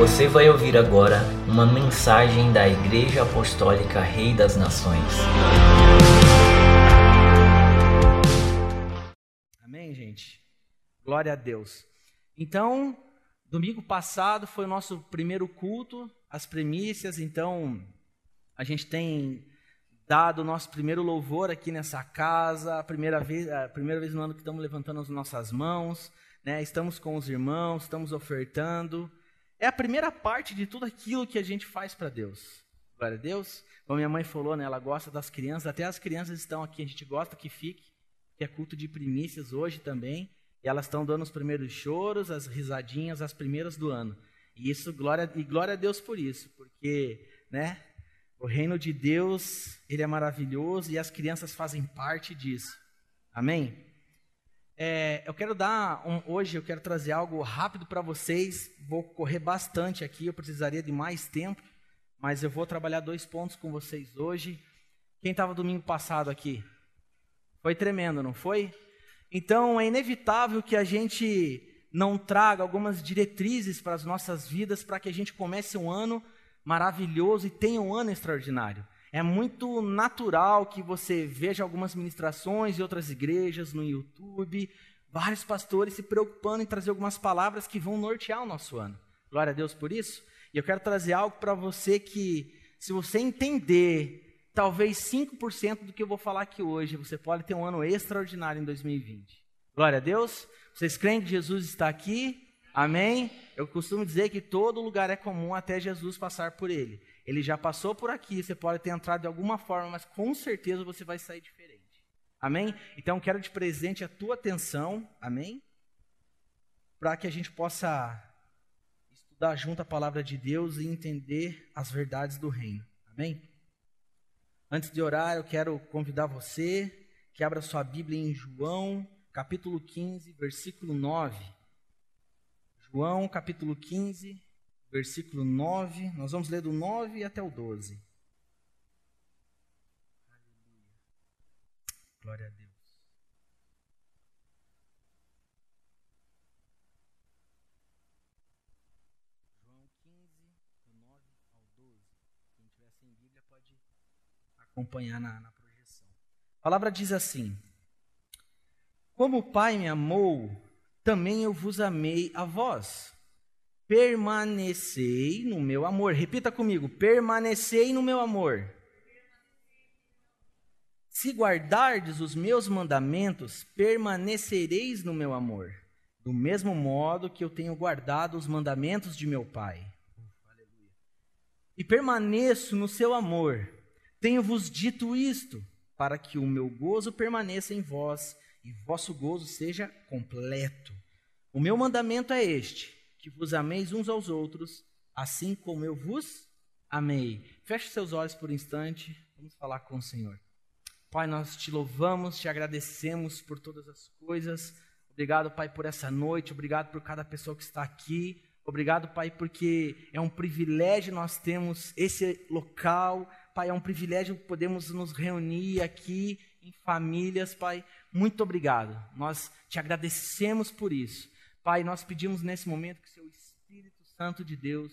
Você vai ouvir agora uma mensagem da Igreja Apostólica Rei das Nações. Amém, gente? Glória a Deus. Então, domingo passado foi o nosso primeiro culto, as premissas, então a gente tem dado o nosso primeiro louvor aqui nessa casa, a primeira vez, a primeira vez no ano que estamos levantando as nossas mãos, né? Estamos com os irmãos, estamos ofertando. É a primeira parte de tudo aquilo que a gente faz para Deus. Glória a Deus. Como minha mãe falou, né, ela gosta das crianças, até as crianças estão aqui, a gente gosta que fique, que é culto de primícias hoje também. E elas estão dando os primeiros choros, as risadinhas, as primeiras do ano. E isso, glória, e glória a Deus por isso, porque, né, o reino de Deus, ele é maravilhoso e as crianças fazem parte disso. Amém? É, eu quero dar um, hoje, eu quero trazer algo rápido para vocês. Vou correr bastante aqui, eu precisaria de mais tempo, mas eu vou trabalhar dois pontos com vocês hoje. Quem estava domingo passado aqui? Foi tremendo, não foi? Então é inevitável que a gente não traga algumas diretrizes para as nossas vidas para que a gente comece um ano maravilhoso e tenha um ano extraordinário. É muito natural que você veja algumas ministrações e outras igrejas no YouTube, vários pastores se preocupando em trazer algumas palavras que vão nortear o nosso ano. Glória a Deus por isso. E eu quero trazer algo para você que, se você entender talvez 5% do que eu vou falar aqui hoje, você pode ter um ano extraordinário em 2020. Glória a Deus. Vocês creem que Jesus está aqui? Amém? Eu costumo dizer que todo lugar é comum até Jesus passar por ele. Ele já passou por aqui, você pode ter entrado de alguma forma, mas com certeza você vai sair diferente. Amém? Então quero de presente a tua atenção, amém? Para que a gente possa estudar junto a palavra de Deus e entender as verdades do reino. Amém? Antes de orar, eu quero convidar você que abra sua Bíblia em João, capítulo 15, versículo 9. João, capítulo 15, versículo 9. Nós vamos ler do 9 até o 12. Aleluia. Glória a Deus. João 15, do 9 ao 12. Quem tiver sem Bíblia pode acompanhar na, na projeção. A palavra diz assim: Como o Pai me amou, também eu vos amei a vós permanecei no meu amor. Repita comigo: permanecei no meu amor. Se guardardes os meus mandamentos, permanecereis no meu amor, do mesmo modo que eu tenho guardado os mandamentos de meu Pai. E permaneço no seu amor. Tenho-vos dito isto, para que o meu gozo permaneça em vós e vosso gozo seja completo. O meu mandamento é este: que vos ameis uns aos outros, assim como eu vos amei. Feche seus olhos por um instante, vamos falar com o Senhor. Pai, nós te louvamos, te agradecemos por todas as coisas. Obrigado, Pai, por essa noite, obrigado por cada pessoa que está aqui. Obrigado, Pai, porque é um privilégio nós temos esse local. Pai, é um privilégio podemos nos reunir aqui em famílias, Pai. Muito obrigado. Nós te agradecemos por isso. Pai, nós pedimos nesse momento que seu Espírito Santo de Deus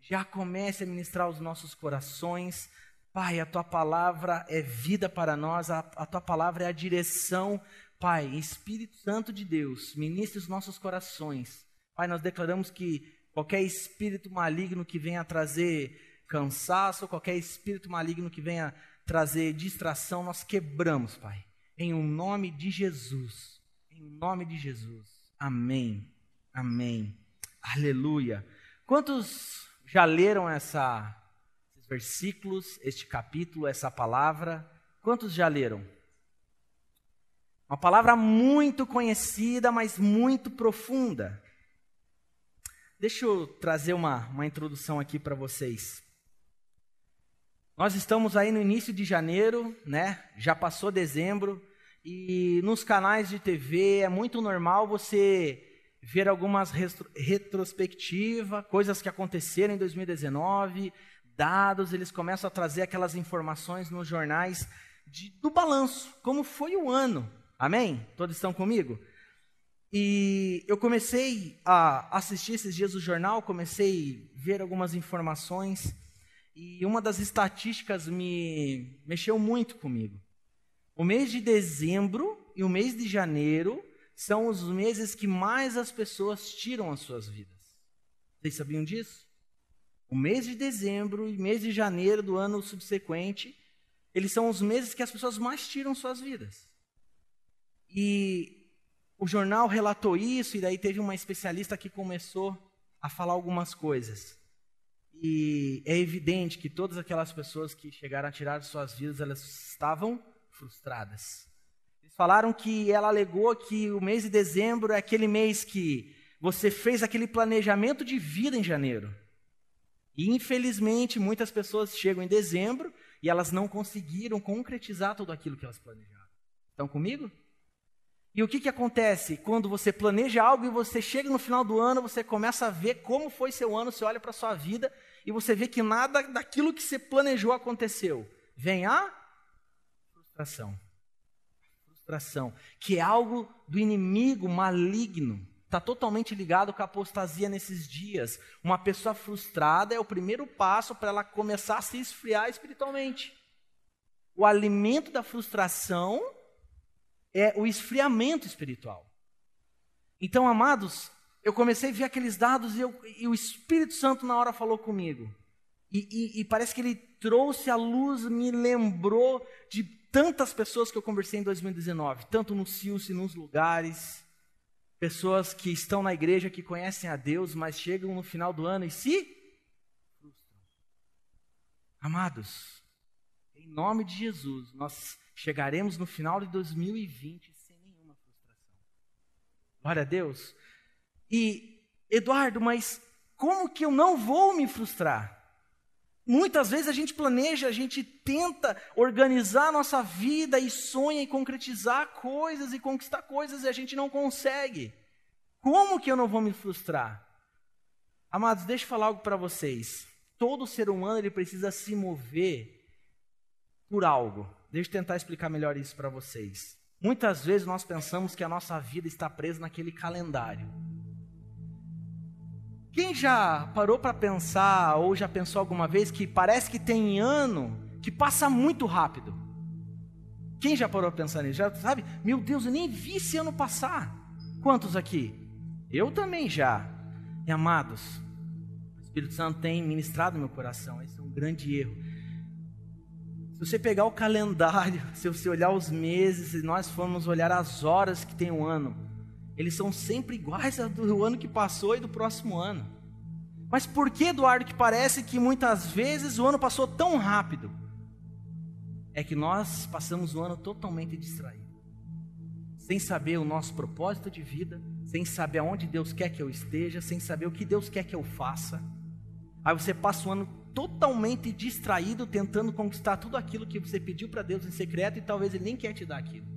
já comece a ministrar os nossos corações. Pai, a tua palavra é vida para nós, a, a tua palavra é a direção. Pai, Espírito Santo de Deus, ministre os nossos corações. Pai, nós declaramos que qualquer espírito maligno que venha trazer cansaço, qualquer espírito maligno que venha trazer distração, nós quebramos, Pai. Em o um nome de Jesus. Em o nome de Jesus. Amém. Amém. Aleluia. Quantos já leram essa, esses versículos, este capítulo, essa palavra? Quantos já leram? Uma palavra muito conhecida, mas muito profunda. Deixa eu trazer uma, uma introdução aqui para vocês. Nós estamos aí no início de janeiro, né? Já passou dezembro. E nos canais de TV é muito normal você ver algumas retrospectivas, coisas que aconteceram em 2019, dados, eles começam a trazer aquelas informações nos jornais de, do balanço, como foi o ano. Amém? Todos estão comigo? E eu comecei a assistir esses dias o jornal, comecei a ver algumas informações, e uma das estatísticas me mexeu muito comigo. O mês de dezembro e o mês de janeiro são os meses que mais as pessoas tiram as suas vidas. Vocês sabiam disso? O mês de dezembro e mês de janeiro do ano subsequente, eles são os meses que as pessoas mais tiram suas vidas. E o jornal relatou isso, e daí teve uma especialista que começou a falar algumas coisas. E é evidente que todas aquelas pessoas que chegaram a tirar suas vidas, elas estavam frustradas. Eles falaram que ela alegou que o mês de dezembro é aquele mês que você fez aquele planejamento de vida em janeiro. E infelizmente muitas pessoas chegam em dezembro e elas não conseguiram concretizar tudo aquilo que elas planejaram. Estão comigo? E o que, que acontece? Quando você planeja algo e você chega no final do ano, você começa a ver como foi seu ano, você olha para sua vida e você vê que nada daquilo que você planejou aconteceu. Vem a frustração. Frustração, que é algo do inimigo maligno. Está totalmente ligado com a apostasia nesses dias. Uma pessoa frustrada é o primeiro passo para ela começar a se esfriar espiritualmente. O alimento da frustração é o esfriamento espiritual. Então, amados, eu comecei a ver aqueles dados e, eu, e o Espírito Santo na hora falou comigo. E, e, e, parece que ele trouxe a luz, me lembrou de tantas pessoas que eu conversei em 2019, tanto no Silce, nos lugares, pessoas que estão na igreja, que conhecem a Deus, mas chegam no final do ano e se frustram. Amados, em nome de Jesus, nós chegaremos no final de 2020 sem nenhuma frustração. Glória a Deus. E, Eduardo, mas como que eu não vou me frustrar? Muitas vezes a gente planeja, a gente tenta organizar a nossa vida e sonha em concretizar coisas e conquistar coisas e a gente não consegue. Como que eu não vou me frustrar? Amados, deixa eu falar algo para vocês. Todo ser humano ele precisa se mover por algo. Deixa eu tentar explicar melhor isso para vocês. Muitas vezes nós pensamos que a nossa vida está presa naquele calendário. Quem já parou para pensar ou já pensou alguma vez que parece que tem ano que passa muito rápido? Quem já parou para pensar nisso? Já sabe? Meu Deus, eu nem vi esse ano passar. Quantos aqui? Eu também já. E amados, o Espírito Santo tem ministrado no meu coração. Esse é um grande erro. Se você pegar o calendário, se você olhar os meses, se nós formos olhar as horas que tem o um ano, eles são sempre iguais ao do ano que passou e do próximo ano. Mas por que, Eduardo, que parece que muitas vezes o ano passou tão rápido? É que nós passamos o ano totalmente distraído, sem saber o nosso propósito de vida, sem saber aonde Deus quer que eu esteja, sem saber o que Deus quer que eu faça. Aí você passa o ano totalmente distraído, tentando conquistar tudo aquilo que você pediu para Deus em secreto e talvez Ele nem quer te dar aquilo.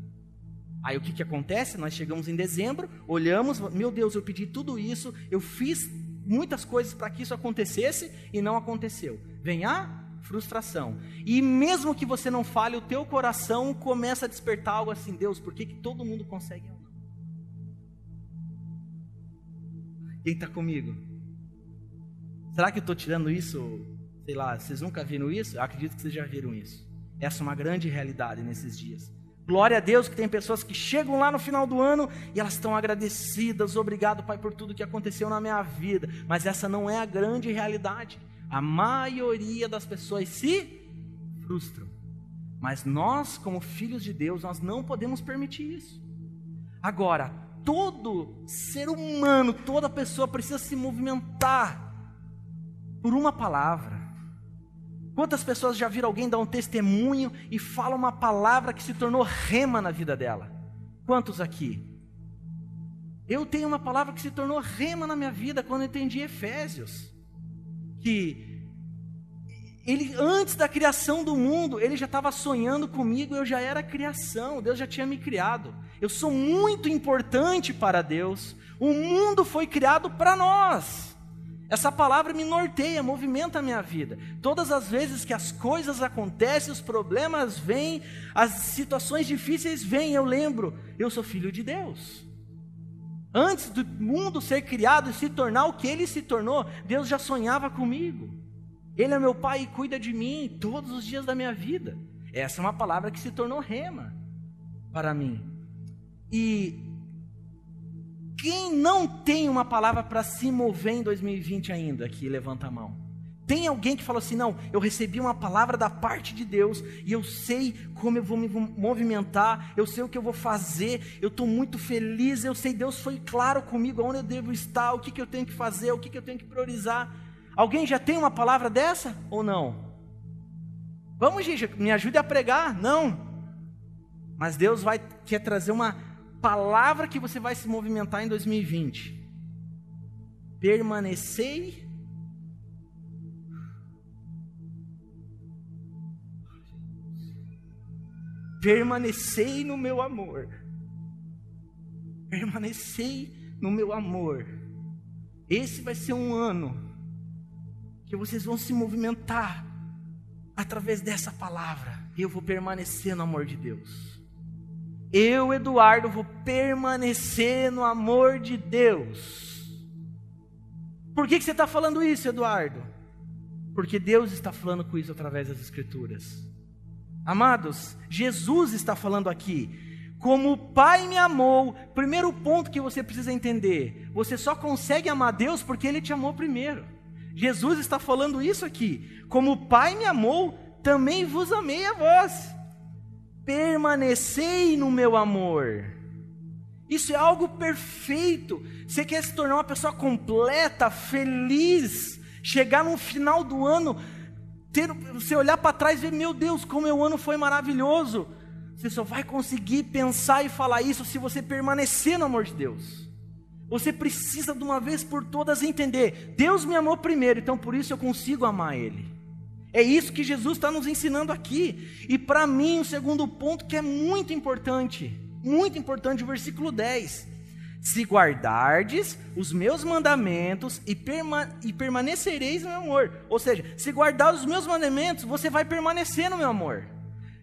Aí o que, que acontece? Nós chegamos em dezembro, olhamos, meu Deus, eu pedi tudo isso, eu fiz muitas coisas para que isso acontecesse e não aconteceu. Vem a frustração. E mesmo que você não fale, o teu coração começa a despertar algo assim, Deus, por que, que todo mundo consegue não? Quem está comigo? Será que eu estou tirando isso sei lá, vocês nunca viram isso? Eu acredito que vocês já viram isso. Essa é uma grande realidade nesses dias. Glória a Deus que tem pessoas que chegam lá no final do ano e elas estão agradecidas, obrigado, Pai, por tudo que aconteceu na minha vida. Mas essa não é a grande realidade. A maioria das pessoas se frustram. Mas nós, como filhos de Deus, nós não podemos permitir isso. Agora, todo ser humano, toda pessoa precisa se movimentar por uma palavra. Quantas pessoas já viram alguém dar um testemunho e fala uma palavra que se tornou rema na vida dela? Quantos aqui? Eu tenho uma palavra que se tornou rema na minha vida quando eu entendi Efésios. Que ele antes da criação do mundo, ele já estava sonhando comigo, eu já era criação, Deus já tinha me criado. Eu sou muito importante para Deus. O mundo foi criado para nós. Essa palavra me norteia, movimenta a minha vida. Todas as vezes que as coisas acontecem, os problemas vêm, as situações difíceis vêm, eu lembro, eu sou filho de Deus. Antes do mundo ser criado e se tornar o que ele se tornou, Deus já sonhava comigo. Ele é meu pai e cuida de mim todos os dias da minha vida. Essa é uma palavra que se tornou rema para mim. E quem não tem uma palavra para se mover em 2020 ainda, aqui levanta a mão. Tem alguém que falou assim: não, eu recebi uma palavra da parte de Deus e eu sei como eu vou me movimentar, eu sei o que eu vou fazer, eu estou muito feliz, eu sei, Deus foi claro comigo aonde eu devo estar, o que, que eu tenho que fazer, o que, que eu tenho que priorizar. Alguém já tem uma palavra dessa ou não? Vamos, gente, me ajude a pregar? Não. Mas Deus vai quer trazer uma palavra que você vai se movimentar em 2020. Permanecei permanecei no meu amor. Permanecei no meu amor. Esse vai ser um ano que vocês vão se movimentar através dessa palavra. Eu vou permanecer no amor de Deus. Eu, Eduardo, vou permanecer no amor de Deus. Por que, que você está falando isso, Eduardo? Porque Deus está falando com isso através das Escrituras. Amados, Jesus está falando aqui. Como o Pai me amou, primeiro ponto que você precisa entender: você só consegue amar Deus porque Ele te amou primeiro. Jesus está falando isso aqui. Como o Pai me amou, também vos amei a vós. Permanecei no meu amor. Isso é algo perfeito. Você quer se tornar uma pessoa completa, feliz, chegar no final do ano ter, você olhar para trás e ver, meu Deus, como meu ano foi maravilhoso. Você só vai conseguir pensar e falar isso se você permanecer no amor de Deus. Você precisa de uma vez por todas entender: Deus me amou primeiro, então por isso eu consigo amar Ele. É isso que Jesus está nos ensinando aqui. E para mim, o segundo ponto que é muito importante, muito importante, o versículo 10 se guardardes os meus mandamentos e, perma e, permanecereis no meu amor. Ou seja, se guardar os meus mandamentos, você vai permanecer no meu amor.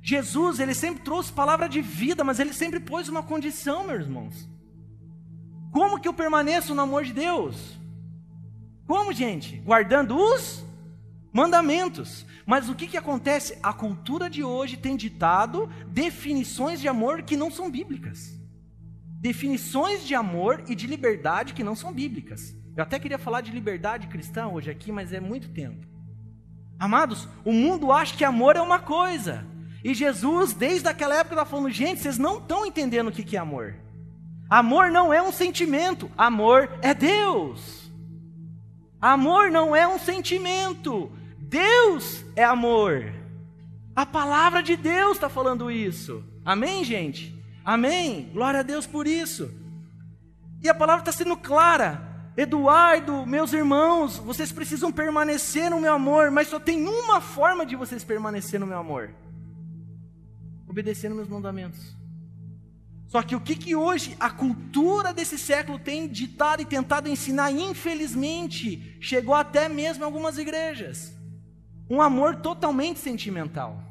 Jesus, ele sempre trouxe palavra de vida, mas ele sempre pôs uma condição, meus irmãos. Como que eu permaneço no amor de Deus? Como, gente? Guardando os mandamentos. Mas o que, que acontece? A cultura de hoje tem ditado definições de amor que não são bíblicas definições de amor e de liberdade que não são bíblicas. Eu até queria falar de liberdade cristã hoje aqui, mas é muito tempo. Amados, o mundo acha que amor é uma coisa. E Jesus, desde aquela época, está falando: gente, vocês não estão entendendo o que é amor. Amor não é um sentimento, amor é Deus. Amor não é um sentimento, Deus é amor. A palavra de Deus está falando isso. Amém, gente? Amém? Glória a Deus por isso. E a palavra está sendo clara. Eduardo, meus irmãos, vocês precisam permanecer no meu amor, mas só tem uma forma de vocês permanecer no meu amor: obedecendo meus mandamentos. Só que o que, que hoje a cultura desse século tem ditado e tentado ensinar, infelizmente, chegou até mesmo algumas igrejas: um amor totalmente sentimental.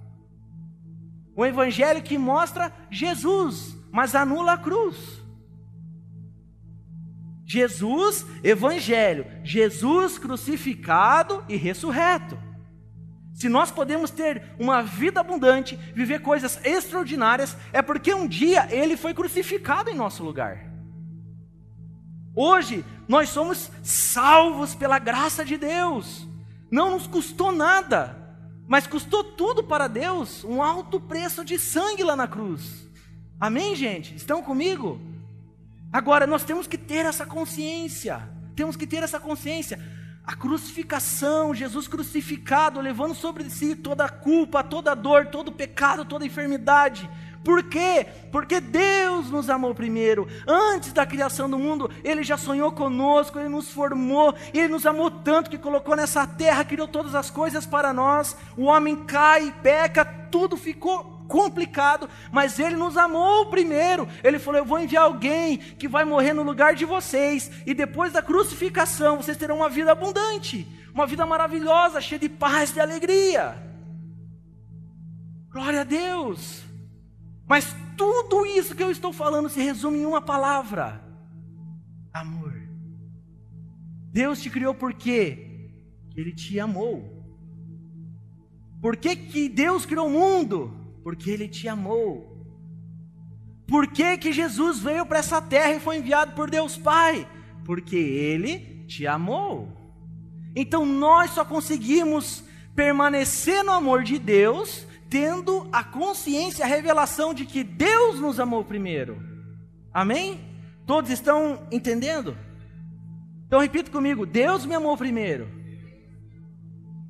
Um evangelho que mostra Jesus, mas anula a cruz. Jesus, evangelho, Jesus crucificado e ressurreto. Se nós podemos ter uma vida abundante, viver coisas extraordinárias, é porque um dia ele foi crucificado em nosso lugar. Hoje nós somos salvos pela graça de Deus. Não nos custou nada. Mas custou tudo para Deus, um alto preço de sangue lá na cruz. Amém, gente? Estão comigo? Agora, nós temos que ter essa consciência. Temos que ter essa consciência. A crucificação, Jesus crucificado, levando sobre si toda a culpa, toda a dor, todo o pecado, toda a enfermidade por quê? Porque Deus nos amou primeiro. Antes da criação do mundo, Ele já sonhou conosco, Ele nos formou, Ele nos amou tanto que colocou nessa terra, criou todas as coisas para nós. O homem cai, peca, tudo ficou complicado, mas Ele nos amou primeiro. Ele falou: Eu vou enviar alguém que vai morrer no lugar de vocês, e depois da crucificação vocês terão uma vida abundante, uma vida maravilhosa, cheia de paz e de alegria. Glória a Deus. Mas tudo isso que eu estou falando se resume em uma palavra: Amor. Deus te criou por quê? Ele te amou. Por que, que Deus criou o mundo? Porque Ele te amou. Por que, que Jesus veio para essa terra e foi enviado por Deus Pai? Porque Ele te amou. Então nós só conseguimos permanecer no amor de Deus tendo a consciência, a revelação de que Deus nos amou primeiro. Amém? Todos estão entendendo? Então repita comigo: Deus me amou primeiro.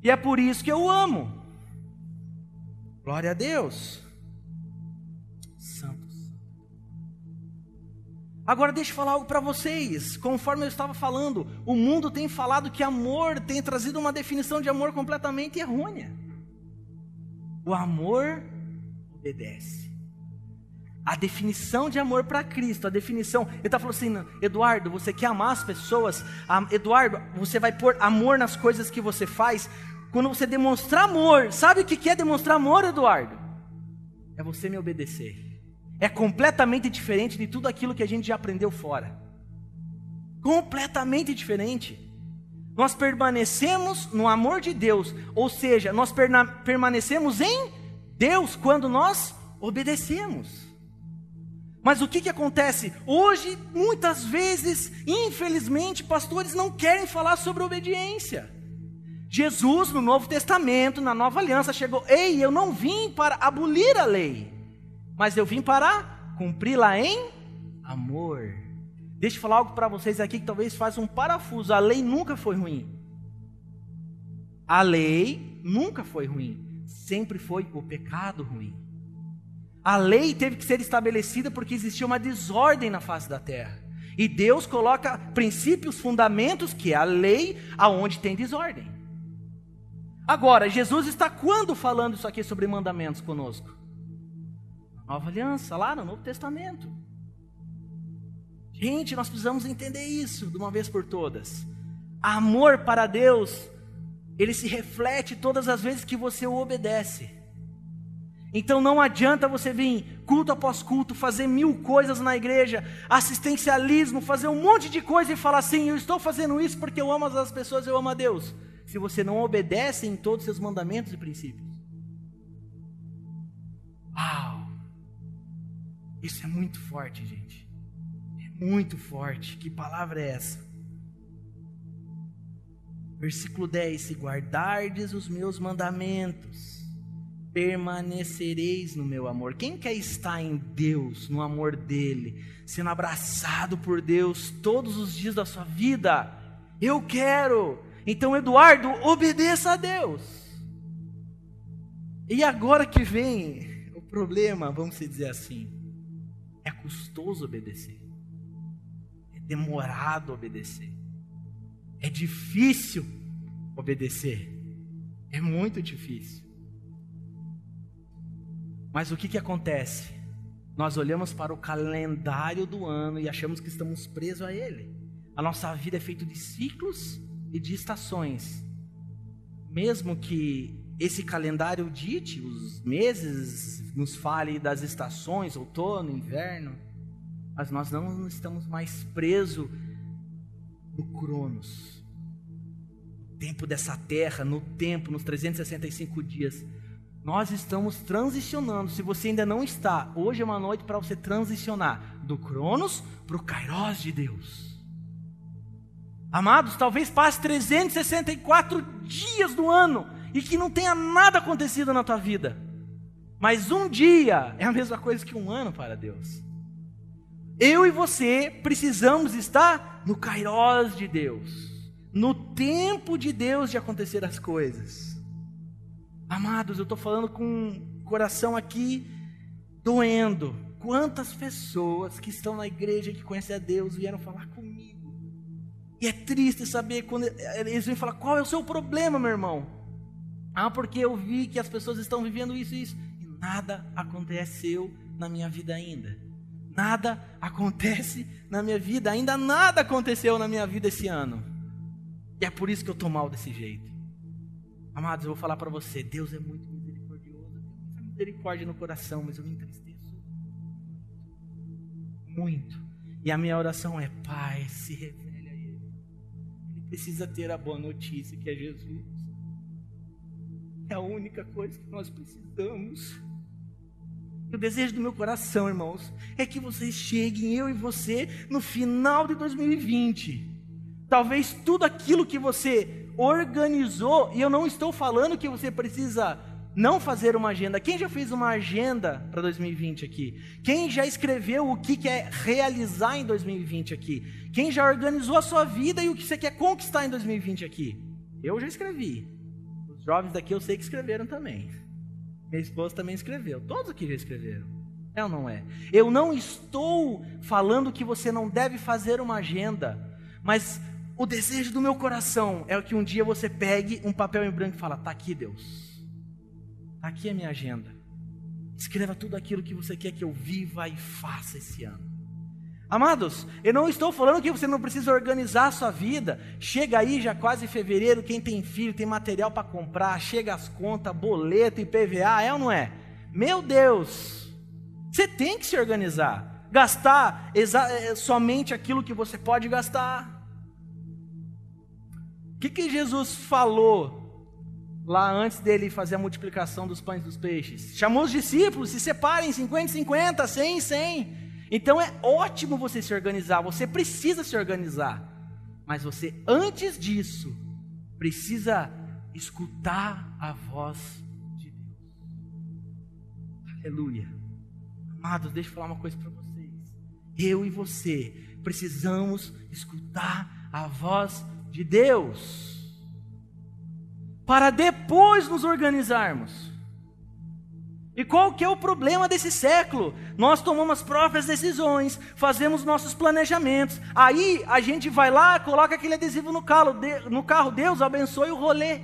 E é por isso que eu amo. Glória a Deus. Santos. Agora deixa eu falar algo para vocês. Conforme eu estava falando, o mundo tem falado que amor tem trazido uma definição de amor completamente errônea. O amor obedece. A definição de amor para Cristo, a definição. Ele está falando assim, Eduardo, você quer amar as pessoas? Eduardo, você vai pôr amor nas coisas que você faz? Quando você demonstrar amor, sabe o que é demonstrar amor, Eduardo? É você me obedecer. É completamente diferente de tudo aquilo que a gente já aprendeu fora. Completamente diferente. Nós permanecemos no amor de Deus, ou seja, nós permanecemos em Deus quando nós obedecemos. Mas o que, que acontece? Hoje, muitas vezes, infelizmente, pastores não querem falar sobre obediência. Jesus, no Novo Testamento, na Nova Aliança, chegou: Ei, eu não vim para abolir a lei, mas eu vim para cumpri-la em amor. Deixa eu falar algo para vocês aqui que talvez faça um parafuso. A lei nunca foi ruim. A lei nunca foi ruim. Sempre foi o pecado ruim. A lei teve que ser estabelecida porque existia uma desordem na face da terra. E Deus coloca princípios, fundamentos, que é a lei, aonde tem desordem. Agora, Jesus está quando falando isso aqui sobre mandamentos conosco? Nova aliança, lá no Novo Testamento. Gente, nós precisamos entender isso de uma vez por todas. Amor para Deus, ele se reflete todas as vezes que você o obedece. Então não adianta você vir culto após culto, fazer mil coisas na igreja, assistencialismo, fazer um monte de coisa e falar assim: eu estou fazendo isso porque eu amo as pessoas, eu amo a Deus. Se você não obedece em todos os seus mandamentos e princípios. Uau! Isso é muito forte, gente muito forte. Que palavra é essa? Versículo 10: Se guardardes os meus mandamentos, permanecereis no meu amor. Quem quer estar em Deus, no amor dele, sendo abraçado por Deus todos os dias da sua vida? Eu quero. Então, Eduardo, obedeça a Deus. E agora que vem o problema, vamos dizer assim, é custoso obedecer demorado obedecer. É difícil obedecer. É muito difícil. Mas o que, que acontece? Nós olhamos para o calendário do ano e achamos que estamos presos a ele. A nossa vida é feita de ciclos e de estações. Mesmo que esse calendário dite, os meses, nos fale das estações, outono, inverno, mas nós não estamos mais presos no Cronos, no tempo dessa terra, no tempo, nos 365 dias. Nós estamos transicionando. Se você ainda não está, hoje é uma noite para você transicionar do Cronos para o Kairos de Deus. Amados, talvez passe 364 dias do ano e que não tenha nada acontecido na tua vida. Mas um dia é a mesma coisa que um ano para Deus. Eu e você precisamos estar no Kairos de Deus, no tempo de Deus de acontecer as coisas. Amados, eu estou falando com o coração aqui doendo. Quantas pessoas que estão na igreja que conhecem a Deus vieram falar comigo. E é triste saber quando eles vêm falar: qual é o seu problema, meu irmão? Ah, porque eu vi que as pessoas estão vivendo isso e isso. E nada aconteceu na minha vida ainda nada acontece na minha vida, ainda nada aconteceu na minha vida esse ano. E é por isso que eu estou mal desse jeito. Amados, eu vou falar para você: Deus é muito misericordioso, tem muita misericórdia no coração, mas eu me entristeço muito. E a minha oração é: Pai, se revele a Ele. Ele precisa ter a boa notícia que é Jesus. É a única coisa que nós precisamos. O desejo do meu coração, irmãos, é que vocês cheguem, eu e você, no final de 2020. Talvez tudo aquilo que você organizou, e eu não estou falando que você precisa não fazer uma agenda. Quem já fez uma agenda para 2020 aqui? Quem já escreveu o que quer realizar em 2020 aqui? Quem já organizou a sua vida e o que você quer conquistar em 2020 aqui? Eu já escrevi. Os jovens daqui eu sei que escreveram também. Minha esposa também escreveu. Todos aqui já escreveram. É ou não é? Eu não estou falando que você não deve fazer uma agenda, mas o desejo do meu coração é que um dia você pegue um papel em branco e fala: "Tá aqui, Deus. Tá aqui a minha agenda. Escreva tudo aquilo que você quer que eu viva e faça esse ano." Amados, eu não estou falando que você não precisa organizar a sua vida. Chega aí já quase fevereiro, quem tem filho tem material para comprar, chega as contas, boleto e PVA, é ou não é? Meu Deus! Você tem que se organizar. Gastar eh, somente aquilo que você pode gastar. O que, que Jesus falou lá antes dele fazer a multiplicação dos pães e dos peixes? Chamou os discípulos, se separem, 50, 50, 100, 100. Então é ótimo você se organizar, você precisa se organizar. Mas você, antes disso, precisa escutar a voz de Deus. Aleluia. Amados, deixa eu falar uma coisa para vocês. Eu e você precisamos escutar a voz de Deus. Para depois nos organizarmos. E qual que é o problema desse século? Nós tomamos as próprias decisões, fazemos nossos planejamentos. Aí a gente vai lá, coloca aquele adesivo no carro, no carro Deus abençoe o rolê.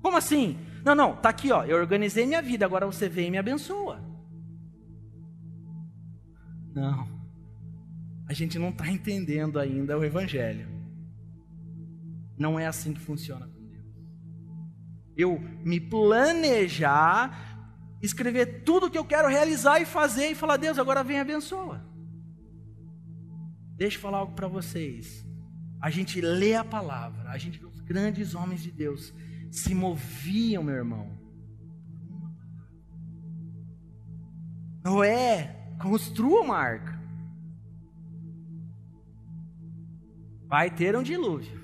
Como assim? Não, não, tá aqui, ó. Eu organizei minha vida, agora você vem e me abençoa. Não. A gente não está entendendo ainda o Evangelho. Não é assim que funciona. Eu me planejar, escrever tudo que eu quero realizar e fazer e falar: Deus, agora vem abençoa. Deixa eu falar algo para vocês. A gente lê a palavra, a gente vê os grandes homens de Deus se moviam, meu irmão. Noé construa uma arca. Vai ter um dilúvio.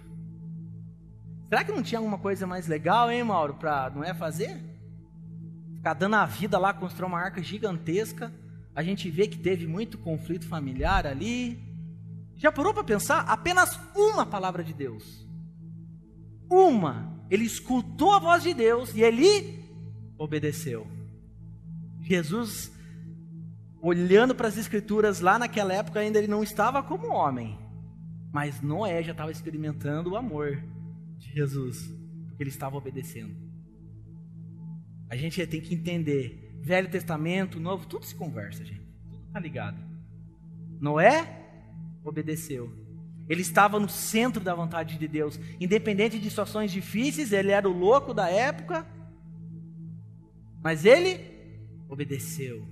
Será que não tinha alguma coisa mais legal, hein, Mauro, para não é fazer? Ficar dando a vida lá, construir uma arca gigantesca. A gente vê que teve muito conflito familiar ali. Já parou para pensar? Apenas uma palavra de Deus. Uma. Ele escutou a voz de Deus e ele obedeceu. Jesus, olhando para as Escrituras lá naquela época, ainda ele não estava como homem. Mas Noé já estava experimentando o amor de Jesus, porque ele estava obedecendo. A gente tem que entender, Velho Testamento, Novo, tudo se conversa, gente. Tudo está ligado. Noé obedeceu. Ele estava no centro da vontade de Deus, independente de situações difíceis, ele era o louco da época, mas ele obedeceu.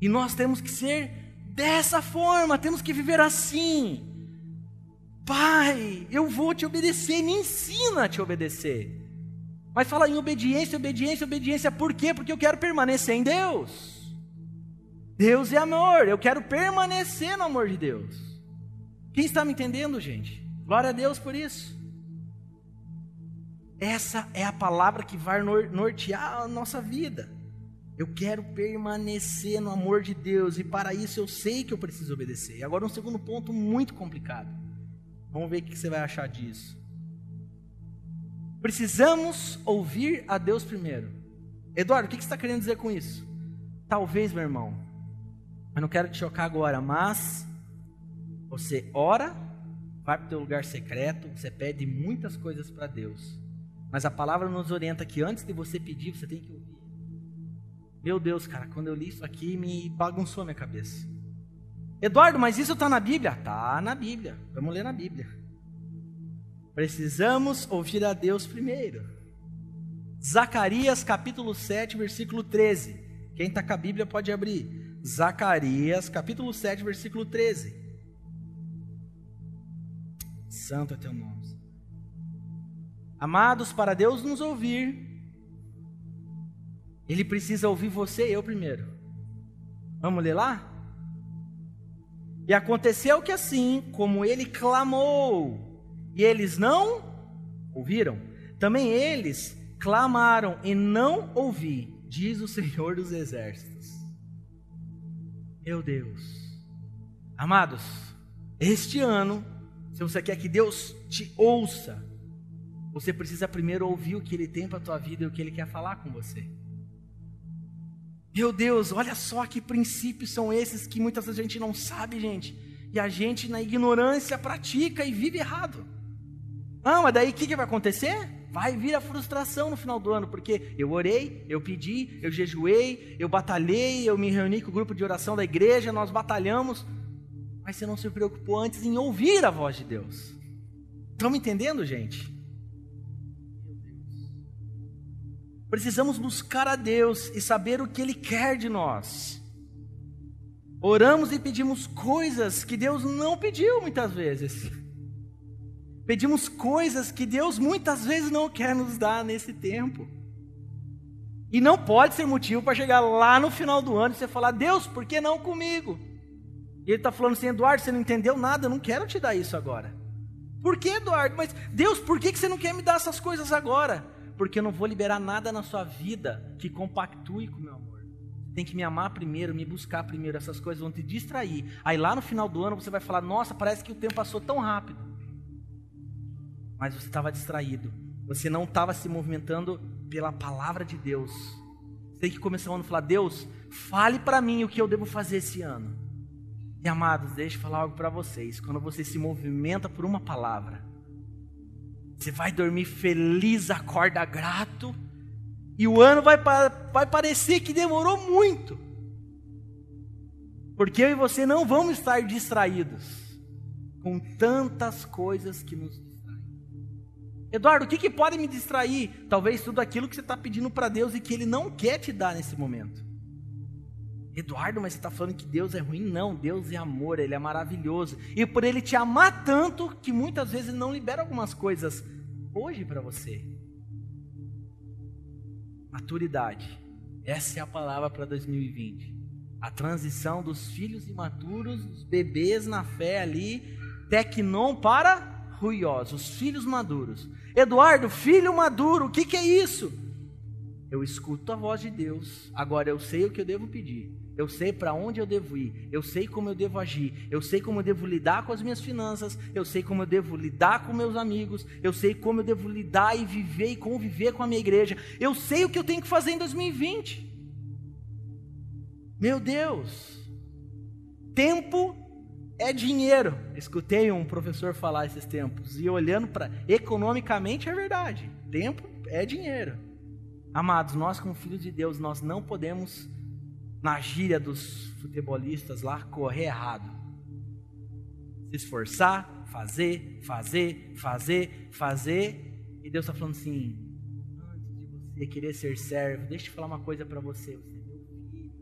E nós temos que ser dessa forma, temos que viver assim. Pai, eu vou te obedecer, me ensina a te obedecer. Mas fala em obediência, obediência, obediência, por quê? Porque eu quero permanecer em Deus. Deus é amor, eu quero permanecer no amor de Deus. Quem está me entendendo, gente? Glória a Deus por isso. Essa é a palavra que vai nortear a nossa vida. Eu quero permanecer no amor de Deus e para isso eu sei que eu preciso obedecer. E agora um segundo ponto muito complicado. Vamos ver o que você vai achar disso. Precisamos ouvir a Deus primeiro. Eduardo, o que você está querendo dizer com isso? Talvez, meu irmão, eu não quero te chocar agora, mas você ora, vai para o teu lugar secreto, você pede muitas coisas para Deus. Mas a palavra nos orienta que antes de você pedir, você tem que ouvir. Meu Deus, cara, quando eu li isso aqui, me bagunçou minha cabeça. Eduardo, mas isso está na Bíblia? Está na Bíblia. Vamos ler na Bíblia. Precisamos ouvir a Deus primeiro. Zacarias capítulo 7, versículo 13. Quem está com a Bíblia pode abrir. Zacarias, capítulo 7, versículo 13. Santo é teu nome. Amados, para Deus nos ouvir, Ele precisa ouvir você e eu primeiro. Vamos ler lá? E aconteceu que assim, como ele clamou, e eles não ouviram, também eles clamaram e não ouvi, diz o Senhor dos Exércitos. Meu Deus. Amados, este ano, se você quer que Deus te ouça, você precisa primeiro ouvir o que Ele tem para a tua vida e o que Ele quer falar com você. Meu Deus, olha só que princípios são esses que muitas vezes a gente não sabe, gente. E a gente, na ignorância, pratica e vive errado. Não, mas daí o que, que vai acontecer? Vai vir a frustração no final do ano, porque eu orei, eu pedi, eu jejuei, eu batalhei, eu me reuni com o grupo de oração da igreja, nós batalhamos, mas você não se preocupou antes em ouvir a voz de Deus. Estão me entendendo, gente? Precisamos buscar a Deus e saber o que Ele quer de nós. Oramos e pedimos coisas que Deus não pediu muitas vezes. Pedimos coisas que Deus muitas vezes não quer nos dar nesse tempo. E não pode ser motivo para chegar lá no final do ano e você falar, Deus, por que não comigo? E ele está falando assim, Eduardo, você não entendeu nada, eu não quero te dar isso agora. Por que, Eduardo? Mas, Deus, por que você não quer me dar essas coisas agora? Porque eu não vou liberar nada na sua vida que compactue com o meu amor. Tem que me amar primeiro, me buscar primeiro, essas coisas vão te distrair. Aí lá no final do ano você vai falar: Nossa, parece que o tempo passou tão rápido. Mas você estava distraído, você não estava se movimentando pela palavra de Deus. Você tem que começar o ano a falar: Deus, fale para mim o que eu devo fazer esse ano. E amados, deixe eu falar algo para vocês. Quando você se movimenta por uma palavra, você vai dormir feliz, acorda grato. E o ano vai, vai parecer que demorou muito. Porque eu e você não vamos estar distraídos com tantas coisas que nos distraem. Eduardo, o que, que pode me distrair? Talvez tudo aquilo que você está pedindo para Deus e que Ele não quer te dar nesse momento. Eduardo, mas você está falando que Deus é ruim? Não, Deus é amor, Ele é maravilhoso. E por Ele te amar tanto que muitas vezes Ele não libera algumas coisas hoje para você. Maturidade. Essa é a palavra para 2020. A transição dos filhos imaturos, os bebês na fé ali, tecnon para ruiosos, os filhos maduros. Eduardo, filho maduro, o que, que é isso? Eu escuto a voz de Deus, agora eu sei o que eu devo pedir. Eu sei para onde eu devo ir, eu sei como eu devo agir, eu sei como eu devo lidar com as minhas finanças, eu sei como eu devo lidar com meus amigos, eu sei como eu devo lidar e viver e conviver com a minha igreja. Eu sei o que eu tenho que fazer em 2020. Meu Deus, tempo é dinheiro. Escutei um professor falar esses tempos e olhando para economicamente é verdade. Tempo é dinheiro. Amados, nós como filhos de Deus, nós não podemos na gíria dos futebolistas lá, correr errado. Se esforçar, fazer, fazer, fazer, fazer. E Deus está falando assim: antes de você querer ser servo, deixa eu falar uma coisa para você. Você é meu filho.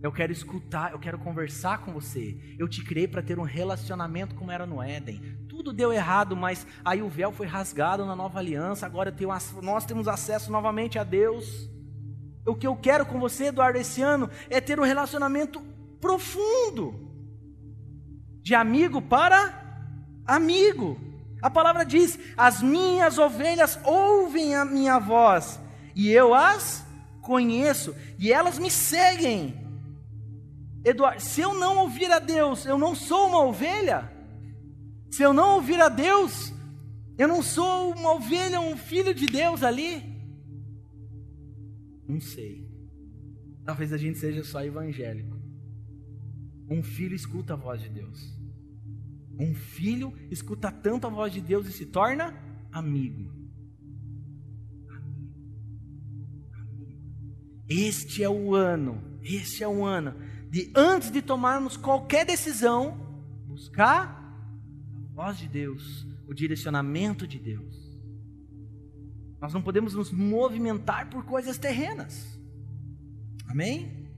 Eu quero escutar, eu quero conversar com você. Eu te criei para ter um relacionamento como era no Éden. Tudo deu errado, mas aí o véu foi rasgado na nova aliança. Agora tenho, nós temos acesso novamente a Deus. O que eu quero com você, Eduardo, esse ano é ter um relacionamento profundo, de amigo para amigo. A palavra diz: As minhas ovelhas ouvem a minha voz, e eu as conheço, e elas me seguem. Eduardo, se eu não ouvir a Deus, eu não sou uma ovelha. Se eu não ouvir a Deus, eu não sou uma ovelha, um filho de Deus ali. Não sei. Talvez a gente seja só evangélico. Um filho escuta a voz de Deus. Um filho escuta tanto a voz de Deus e se torna amigo. Este é o ano, este é o ano de antes de tomarmos qualquer decisão, buscar voz de Deus, o direcionamento de Deus. Nós não podemos nos movimentar por coisas terrenas. Amém?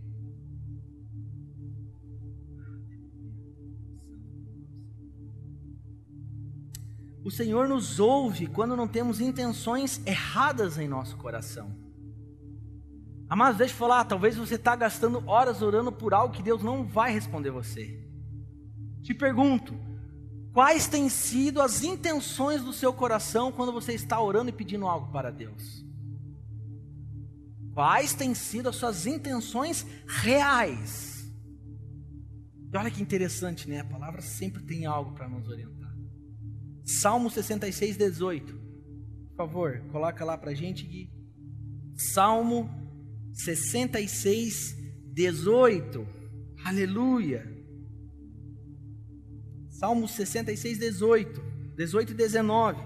O Senhor nos ouve quando não temos intenções erradas em nosso coração. Amados, deixa eu falar, talvez você está gastando horas orando por algo que Deus não vai responder você. Te pergunto, quais têm sido as intenções do seu coração quando você está orando e pedindo algo para Deus? Quais têm sido as suas intenções reais? E olha que interessante, né? A palavra sempre tem algo para nos orientar. Salmo 66, 18. Por favor, coloca lá para gente, Gui. Salmo 66, 18. Aleluia. Salmo 66, 18. 18 e 19.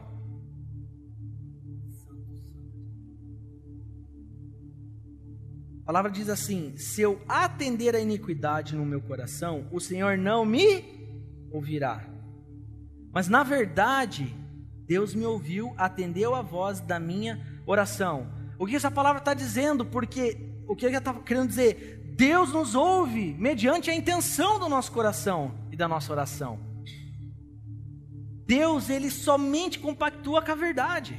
A palavra diz assim: Se eu atender a iniquidade no meu coração, o Senhor não me ouvirá. Mas na verdade, Deus me ouviu, atendeu a voz da minha oração. O que essa palavra está dizendo? Porque o que ele está querendo dizer? Deus nos ouve mediante a intenção do nosso coração e da nossa oração. Deus, ele somente compactua com a verdade.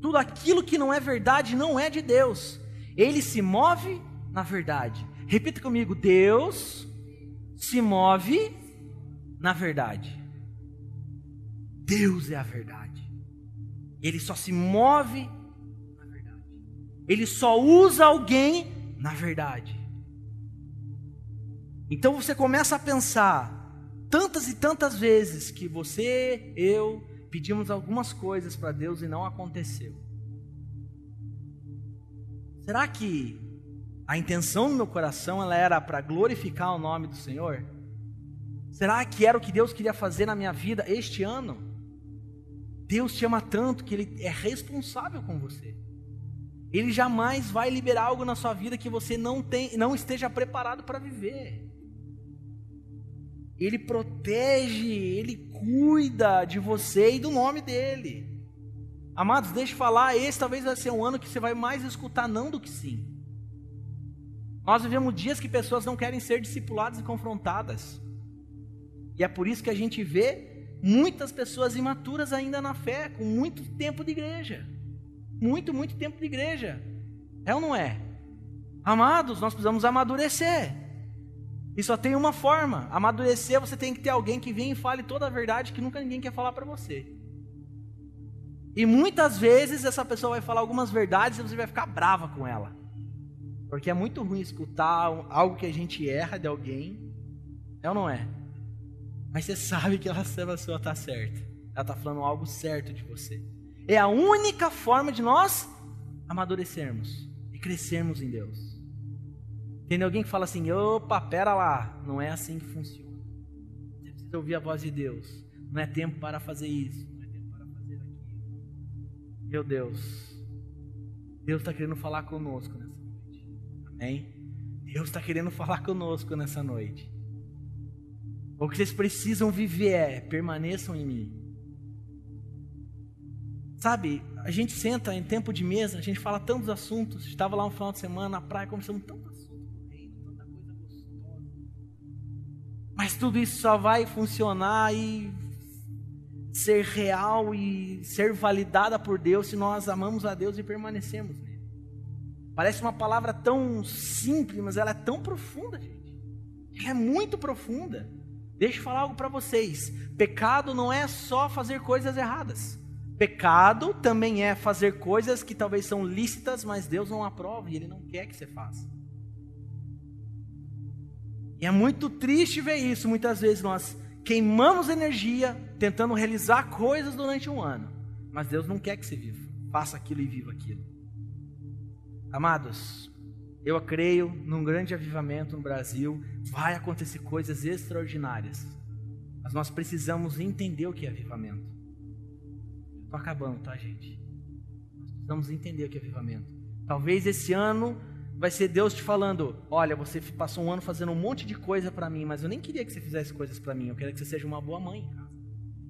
Tudo aquilo que não é verdade não é de Deus. Ele se move na verdade. Repita comigo: Deus se move na verdade. Deus é a verdade. Ele só se move na verdade. Ele só usa alguém na verdade. Então você começa a pensar tantas e tantas vezes que você, eu, pedimos algumas coisas para Deus e não aconteceu. Será que a intenção do meu coração ela era para glorificar o nome do Senhor? Será que era o que Deus queria fazer na minha vida este ano? Deus te ama tanto que Ele é responsável com você. Ele jamais vai liberar algo na sua vida que você não, tem, não esteja preparado para viver. Ele protege, ele cuida de você e do nome dele. Amados, deixa eu falar, esse talvez vai ser um ano que você vai mais escutar não do que sim. Nós vivemos dias que pessoas não querem ser discipuladas e confrontadas. E é por isso que a gente vê muitas pessoas imaturas ainda na fé, com muito tempo de igreja. Muito, muito tempo de igreja. É ou não é? Amados, nós precisamos amadurecer. E só tem uma forma: amadurecer, você tem que ter alguém que venha e fale toda a verdade que nunca ninguém quer falar para você. E muitas vezes essa pessoa vai falar algumas verdades e você vai ficar brava com ela. Porque é muito ruim escutar algo que a gente erra de alguém. É ou não é? Mas você sabe que ela, essa pessoa está certa. Ela está falando algo certo de você. É a única forma de nós amadurecermos e crescermos em Deus. Tem alguém que fala assim: opa, pera lá, não é assim que funciona. Você precisa ouvir a voz de Deus. Não é tempo para fazer isso, não é tempo para fazer aquilo. Meu Deus, Deus está querendo falar conosco nessa noite. Amém? Deus está querendo falar conosco nessa noite. O que vocês precisam viver é: permaneçam em mim. Sabe, a gente senta em tempo de mesa, a gente fala tantos assuntos. Estava lá um final de semana na praia, conversando tantos Mas tudo isso só vai funcionar e ser real e ser validada por Deus se nós amamos a Deus e permanecemos nele. Parece uma palavra tão simples, mas ela é tão profunda, gente. Ela é muito profunda. Deixa eu falar algo para vocês. Pecado não é só fazer coisas erradas. Pecado também é fazer coisas que talvez são lícitas, mas Deus não aprova e Ele não quer que você faça. E é muito triste ver isso. Muitas vezes nós queimamos energia tentando realizar coisas durante um ano, mas Deus não quer que você viva. Faça aquilo e viva aquilo. Amados, eu creio num grande avivamento no Brasil. Vai acontecer coisas extraordinárias. Mas nós precisamos entender o que é avivamento. Estou acabando, tá, gente? Nós precisamos entender o que é avivamento. Talvez esse ano vai ser Deus te falando: Olha, você passou um ano fazendo um monte de coisa para mim, mas eu nem queria que você fizesse coisas para mim. Eu queria que você seja uma boa mãe.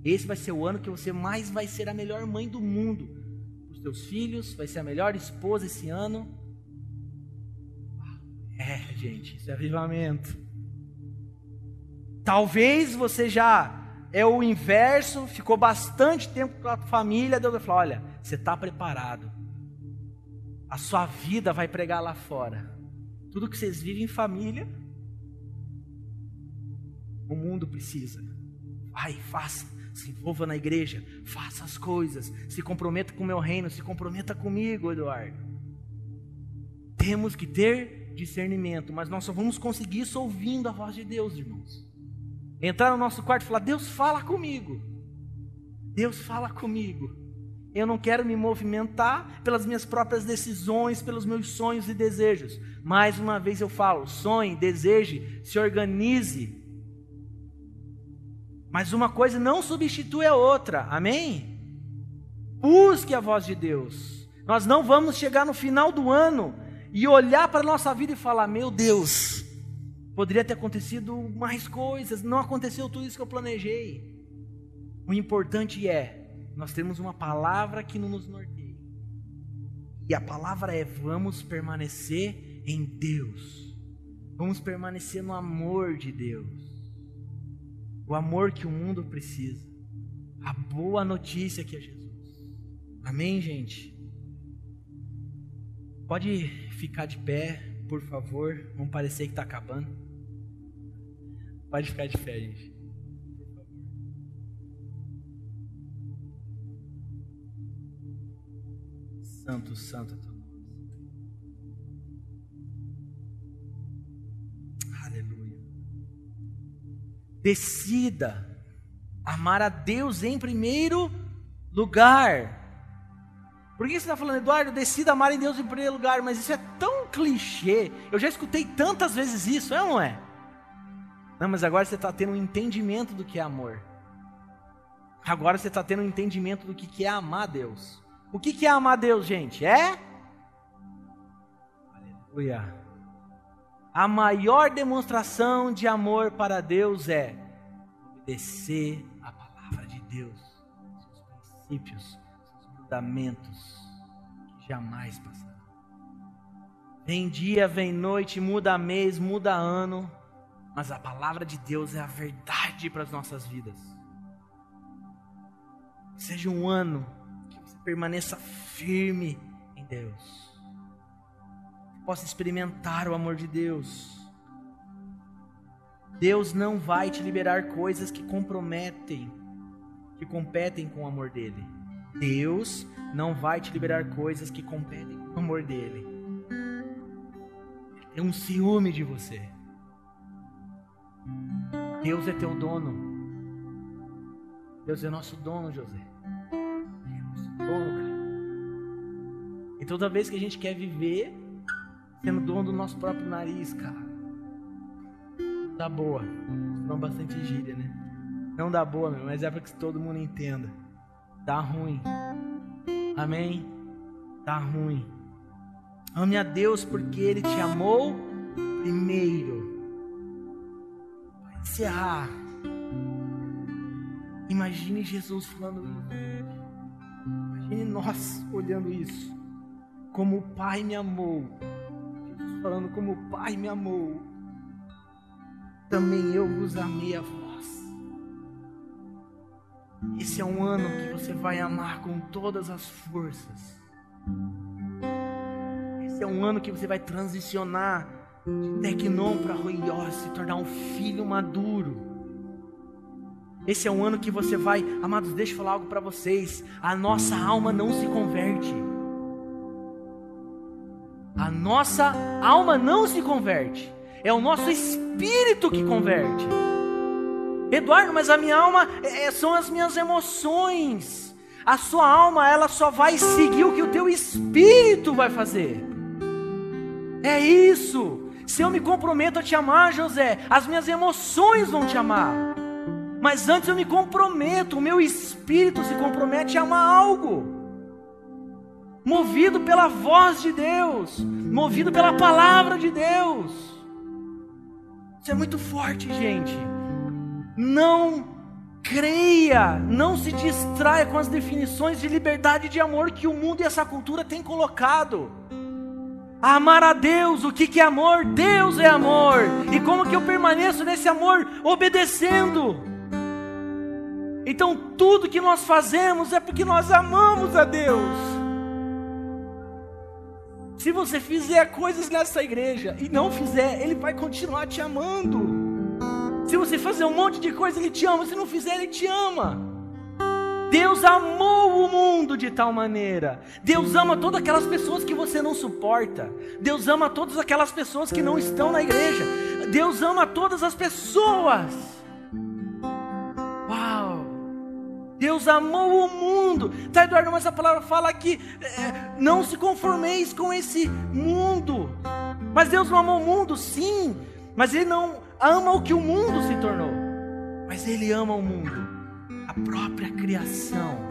Esse vai ser o ano que você mais vai ser a melhor mãe do mundo. Os teus filhos, vai ser a melhor esposa esse ano. É, gente, isso é avivamento. Talvez você já é o inverso, ficou bastante tempo com a família, Deus vai falar: olha, você está preparado. A sua vida vai pregar lá fora. Tudo que vocês vivem em família, o mundo precisa. Vai, faça, se envolva na igreja, faça as coisas, se comprometa com o meu reino, se comprometa comigo, Eduardo. Temos que ter discernimento, mas nós só vamos conseguir isso ouvindo a voz de Deus, irmãos. Entrar no nosso quarto e falar: Deus fala comigo. Deus fala comigo. Eu não quero me movimentar pelas minhas próprias decisões, pelos meus sonhos e desejos. Mais uma vez eu falo: sonhe, deseje, se organize. Mas uma coisa não substitui a outra, amém? Busque a voz de Deus. Nós não vamos chegar no final do ano e olhar para a nossa vida e falar: Meu Deus, Poderia ter acontecido mais coisas, não aconteceu tudo isso que eu planejei. O importante é, nós temos uma palavra que nos norteia. E a palavra é: vamos permanecer em Deus. Vamos permanecer no amor de Deus. O amor que o mundo precisa. A boa notícia que é Jesus. Amém, gente? Pode ficar de pé, por favor. Vamos parecer que está acabando. Pode ficar de pé, gente. Santo, santo é teu nome. Aleluia. Decida amar a Deus em primeiro lugar. Por que você está falando, Eduardo? Decida amar em Deus em primeiro lugar, mas isso é tão clichê. Eu já escutei tantas vezes isso, é ou não é? Não, mas agora você está tendo um entendimento do que é amor. Agora você está tendo um entendimento do que é amar Deus. O que é amar Deus, gente? É? Aleluia. A maior demonstração de amor para Deus é obedecer a palavra de Deus, seus princípios, seus fundamentos, que jamais passarão. Vem dia, vem noite, muda mês, muda ano mas a palavra de Deus é a verdade para as nossas vidas. Seja um ano permaneça firme em Deus, possa experimentar o amor de Deus. Deus não vai te liberar coisas que comprometem, que competem com o amor dele. Deus não vai te liberar coisas que competem com o amor dele. Ele tem um ciúme de você. Deus é teu dono. Deus é nosso dono, José. Dono, cara. E toda vez que a gente quer viver sendo dono do nosso próprio nariz, cara, dá boa. Não bastante gíria, né? Não dá boa, meu, mas é para que todo mundo entenda. Dá ruim. Amém? Dá ruim. Ame a Deus porque Ele te amou primeiro encerrar, imagine Jesus falando Imagine nós olhando isso. Como o Pai me amou. Jesus falando como o Pai me amou. Também eu vos amei a vós. Esse é um ano que você vai amar com todas as forças. Esse é um ano que você vai transicionar de Tecnon para Ruiós, se tornar um filho maduro. Esse é um ano que você vai, amados, deixa eu falar algo para vocês. A nossa alma não se converte. A nossa alma não se converte. É o nosso espírito que converte. Eduardo, mas a minha alma é, é, são as minhas emoções. A sua alma, ela só vai seguir o que o teu espírito vai fazer. É isso. Se eu me comprometo a te amar, José, as minhas emoções vão te amar. Mas antes eu me comprometo, o meu espírito se compromete a amar algo. Movido pela voz de Deus, movido pela palavra de Deus. Isso é muito forte, gente. Não creia, não se distraia com as definições de liberdade de amor que o mundo e essa cultura têm colocado amar a Deus, o que, que é amor? Deus é amor. E como que eu permaneço nesse amor? Obedecendo. Então tudo que nós fazemos é porque nós amamos a Deus. Se você fizer coisas nessa igreja e não fizer, Ele vai continuar te amando. Se você fazer um monte de coisa, Ele te ama. Se não fizer, Ele te ama. Deus amou o mundo de tal maneira. Deus ama todas aquelas pessoas que você não suporta. Deus ama todas aquelas pessoas que não estão na igreja. Deus ama todas as pessoas. Deus amou o mundo. Tá, Eduardo, mas a palavra fala que é, não se conformeis com esse mundo. Mas Deus não amou o mundo, sim. Mas Ele não ama o que o mundo se tornou. Mas Ele ama o mundo a própria criação.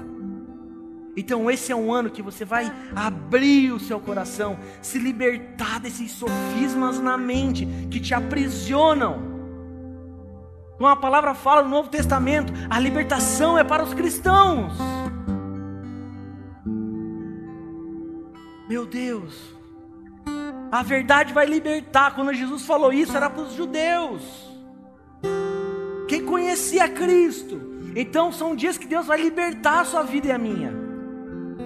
Então, esse é um ano que você vai abrir o seu coração, se libertar desses sofismas na mente que te aprisionam. Como a palavra fala no Novo Testamento, a libertação é para os cristãos. Meu Deus, a verdade vai libertar. Quando Jesus falou isso, era para os judeus. Quem conhecia Cristo, então são dias que Deus vai libertar a sua vida e a minha.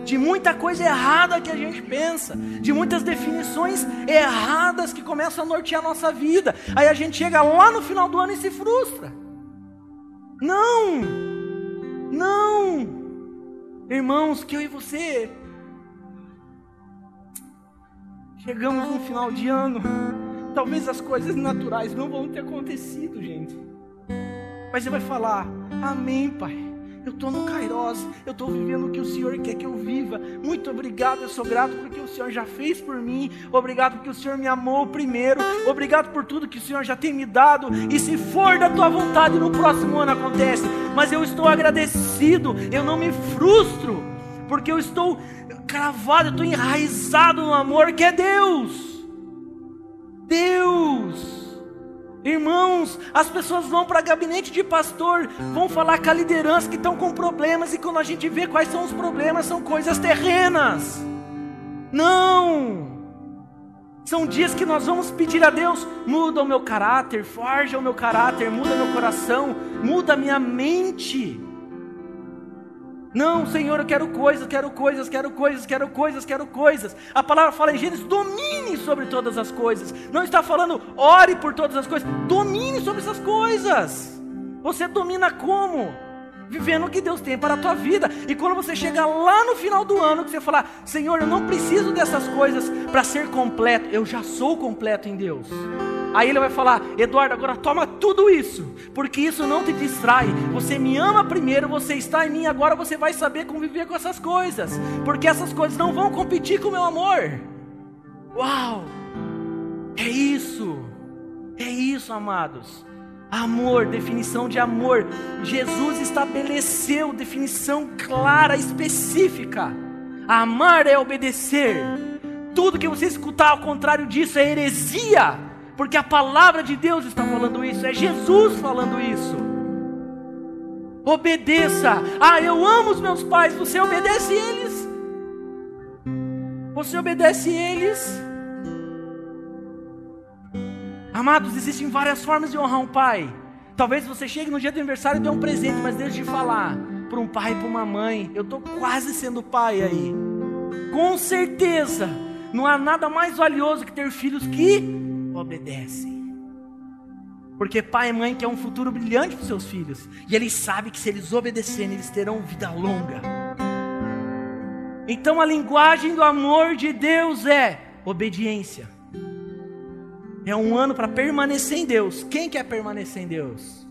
De muita coisa errada que a gente pensa, de muitas definições erradas que começam a nortear a nossa vida. Aí a gente chega lá no final do ano e se frustra. Não! Não! Irmãos, que eu e você chegamos no final de ano. Talvez as coisas naturais não vão ter acontecido, gente. Mas você vai falar: Amém, Pai. Eu estou no Kairos, eu estou vivendo o que o Senhor quer que eu viva. Muito obrigado, eu sou grato porque o Senhor já fez por mim. Obrigado porque o Senhor me amou primeiro. Obrigado por tudo que o Senhor já tem me dado. E se for da tua vontade, no próximo ano acontece. Mas eu estou agradecido, eu não me frustro, porque eu estou cravado, eu estou enraizado no amor que é Deus. Deus. Irmãos, as pessoas vão para gabinete de pastor, vão falar com a liderança que estão com problemas, e quando a gente vê quais são os problemas, são coisas terrenas. Não! São dias que nós vamos pedir a Deus: muda o meu caráter, forja o meu caráter, muda meu coração, muda a minha mente. Não, Senhor, eu quero coisas, quero coisas, quero coisas, quero coisas, quero coisas. A palavra fala em Gênesis: domine sobre todas as coisas. Não está falando ore por todas as coisas, domine sobre essas coisas. Você domina como? Vivendo o que Deus tem para a tua vida. E quando você chegar lá no final do ano, que você falar: Senhor, eu não preciso dessas coisas para ser completo, eu já sou completo em Deus. Aí ele vai falar: Eduardo, agora toma tudo isso, porque isso não te distrai. Você me ama primeiro, você está em mim, agora você vai saber conviver com essas coisas, porque essas coisas não vão competir com o meu amor. Uau! É isso, é isso, amados. Amor, definição de amor. Jesus estabeleceu definição clara, específica. Amar é obedecer. Tudo que você escutar ao contrário disso é heresia porque a palavra de Deus está falando isso, é Jesus falando isso. Obedeça. Ah, eu amo os meus pais, você obedece eles? Você obedece eles? Amados, existem várias formas de honrar um pai. Talvez você chegue no dia do aniversário e dê um presente, mas deixe de falar para um pai e para uma mãe. Eu estou quase sendo pai aí. Com certeza, não há nada mais valioso que ter filhos que obedecem. Porque pai e mãe quer um futuro brilhante para seus filhos. E eles sabem que se eles obedecerem, eles terão vida longa. Então a linguagem do amor de Deus é obediência. É um ano para permanecer em Deus. Quem quer permanecer em Deus?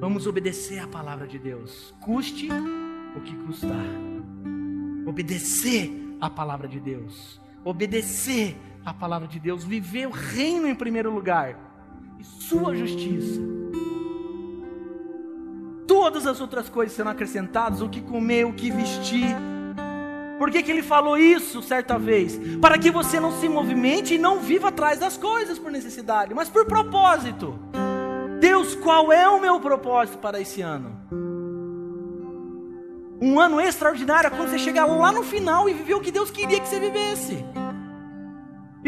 Vamos obedecer a palavra de Deus, custe o que custar. Obedecer a palavra de Deus. Obedecer a palavra de Deus, viver o reino em primeiro lugar e sua justiça. Todas as outras coisas serão acrescentadas: o que comer, o que vestir. Por que, que ele falou isso certa vez? Para que você não se movimente e não viva atrás das coisas por necessidade, mas por propósito. Deus, qual é o meu propósito para esse ano? Um ano extraordinário é quando você chegar lá no final e viver o que Deus queria que você vivesse.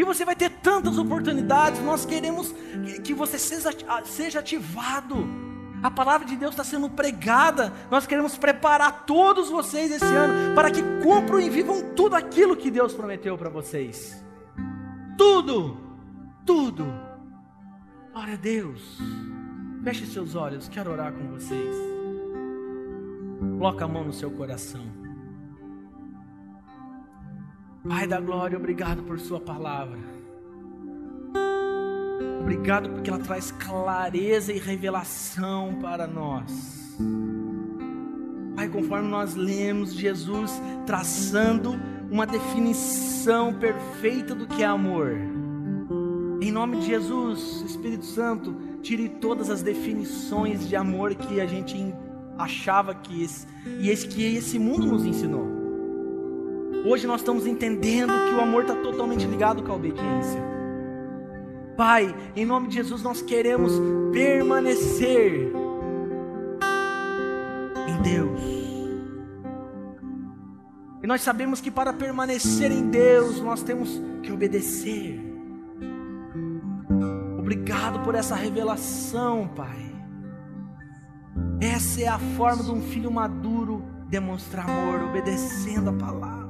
E você vai ter tantas oportunidades. Nós queremos que você seja, ativado A palavra de Deus está sendo pregada. Nós queremos preparar todos vocês esse ano para que cumpram e vivam tudo aquilo que Deus prometeu para vocês. Tudo, tudo. Glória a Deus. Feche seus olhos, quero orar com vocês. Coloca a mão no seu coração. Pai da glória, obrigado por Sua palavra. Obrigado porque ela traz clareza e revelação para nós. Pai, conforme nós lemos Jesus traçando uma definição perfeita do que é amor. Em nome de Jesus, Espírito Santo, tire todas as definições de amor que a gente achava que esse, e esse que esse mundo nos ensinou. Hoje nós estamos entendendo que o amor está totalmente ligado com a obediência. Pai, em nome de Jesus, nós queremos permanecer em Deus. E nós sabemos que para permanecer em Deus, nós temos que obedecer. Obrigado por essa revelação, Pai. Essa é a forma de um filho maduro demonstrar amor, obedecendo a palavra.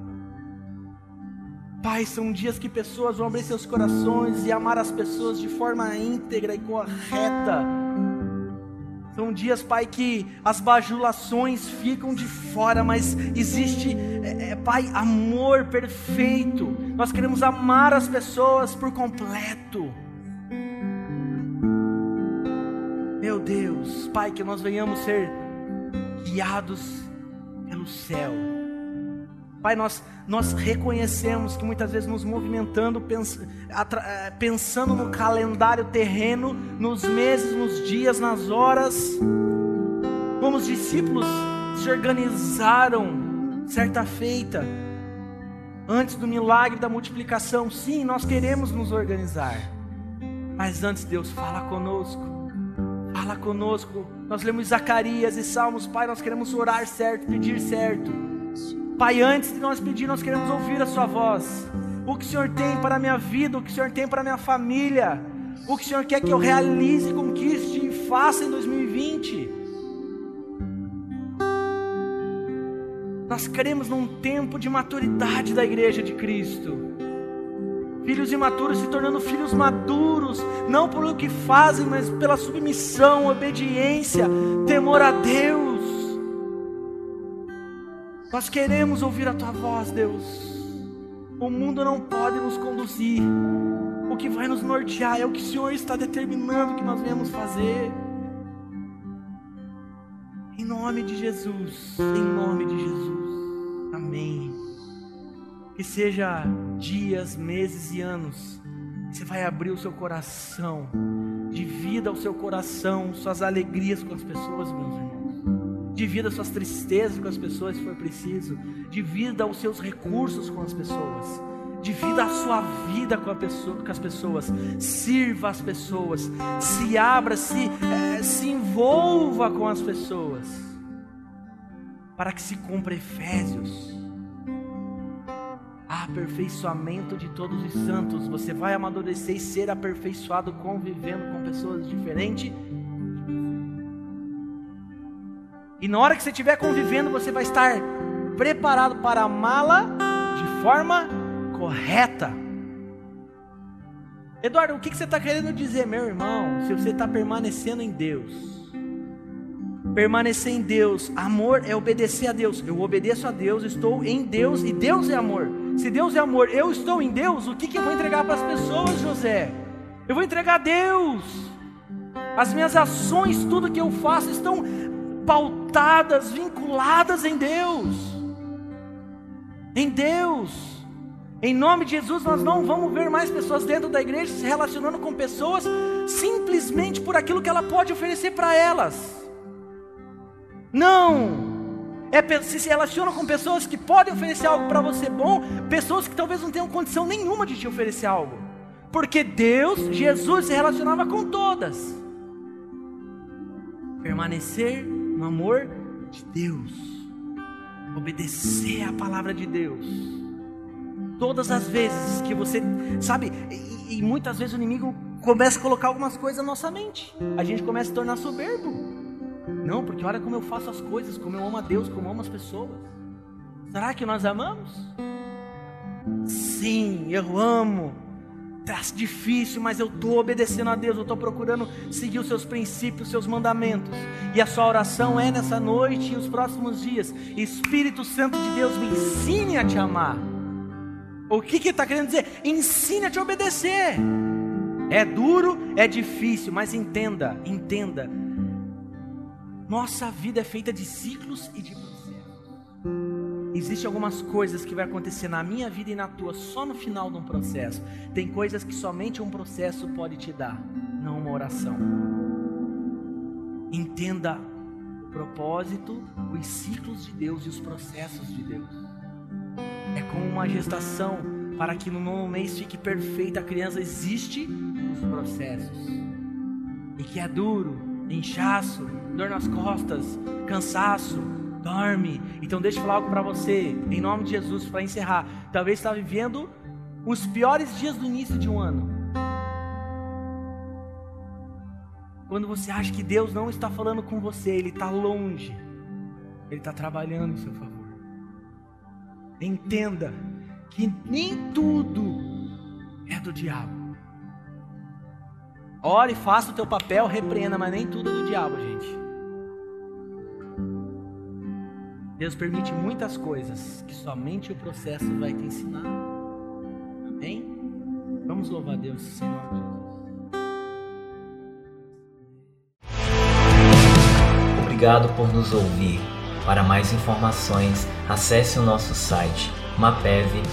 Pai, são dias que pessoas vão abrir seus corações e amar as pessoas de forma íntegra e correta. São dias, Pai, que as bajulações ficam de fora, mas existe, é, é, Pai, amor perfeito. Nós queremos amar as pessoas por completo. Meu Deus, Pai, que nós venhamos ser guiados pelo céu Pai, nós, nós reconhecemos que muitas vezes nos movimentando, pens, atra, eh, pensando no calendário terreno, nos meses, nos dias, nas horas, como os discípulos se organizaram certa feita, antes do milagre da multiplicação. Sim, nós queremos nos organizar, mas antes, Deus, fala conosco. Fala conosco. Nós lemos Zacarias e Salmos, Pai, nós queremos orar certo, pedir certo. Pai, antes de nós pedir, nós queremos ouvir a Sua voz. O que o Senhor tem para a minha vida, o que o Senhor tem para a minha família, o que o Senhor quer que eu realize, conquiste e faça em 2020. Nós queremos num tempo de maturidade da igreja de Cristo. Filhos imaturos se tornando filhos maduros, não pelo que fazem, mas pela submissão, obediência, temor a Deus. Nós queremos ouvir a tua voz, Deus. O mundo não pode nos conduzir. O que vai nos nortear é o que o Senhor está determinando que nós venhamos fazer. Em nome de Jesus, em nome de Jesus. Amém. Que seja dias, meses e anos. Você vai abrir o seu coração, de vida ao seu coração, suas alegrias com as pessoas, meus irmãos. Divida suas tristezas com as pessoas se for preciso. Divida os seus recursos com as pessoas. Divida a sua vida com, pessoa, com as pessoas. Sirva as pessoas. Se abra, se, é, se envolva com as pessoas. Para que se cumpra Efésios. Aperfeiçoamento de todos os santos. Você vai amadurecer e ser aperfeiçoado convivendo com pessoas diferentes E na hora que você estiver convivendo, você vai estar preparado para amá-la de forma correta. Eduardo, o que você está querendo dizer, meu irmão? Se você está permanecendo em Deus, permanecer em Deus, amor é obedecer a Deus. Eu obedeço a Deus, estou em Deus e Deus é amor. Se Deus é amor, eu estou em Deus, o que, que eu vou entregar para as pessoas, José? Eu vou entregar a Deus. As minhas ações, tudo que eu faço, estão pautadas, vinculadas em Deus. Em Deus. Em nome de Jesus, nós não vamos ver mais pessoas dentro da igreja se relacionando com pessoas simplesmente por aquilo que ela pode oferecer para elas. Não. É, se relacionam com pessoas que podem oferecer algo para você bom, pessoas que talvez não tenham condição nenhuma de te oferecer algo. Porque Deus, Jesus se relacionava com todas. Permanecer no amor de Deus, obedecer a palavra de Deus. Todas as vezes que você, sabe, e, e muitas vezes o inimigo começa a colocar algumas coisas na nossa mente, a gente começa a se tornar soberbo. Não, porque olha como eu faço as coisas, como eu amo a Deus, como eu amo as pessoas. Será que nós amamos? Sim, eu amo. Tá difícil, mas eu estou obedecendo a Deus, eu estou procurando seguir os seus princípios, os seus mandamentos. E a sua oração é nessa noite e os próximos dias. Espírito Santo de Deus, me ensine a te amar. O que que está querendo dizer? Ensine a te obedecer. É duro, é difícil, mas entenda, entenda. Nossa vida é feita de ciclos e de processos. Existem algumas coisas que vai acontecer na minha vida e na tua só no final de um processo. Tem coisas que somente um processo pode te dar, não uma oração. Entenda o propósito, os ciclos de Deus e os processos de Deus. É como uma gestação para que no nono mês fique perfeita a criança. Existe os processos e que é duro, inchaço, dor nas costas, cansaço, dorme. Então deixa eu falar algo para você, em nome de Jesus, para encerrar. Talvez está vivendo os piores dias do início de um ano. Quando você acha que Deus não está falando com você, Ele está longe, Ele está trabalhando em seu favor. Entenda que nem tudo é do diabo. Ore, faça o teu papel, repreenda, mas nem tudo é do diabo, gente. Deus permite muitas coisas que somente o processo vai te ensinar. Amém? Vamos louvar Deus, Senhor Jesus. Obrigado por nos ouvir. Para mais informações, acesse o nosso site mapev.com.br.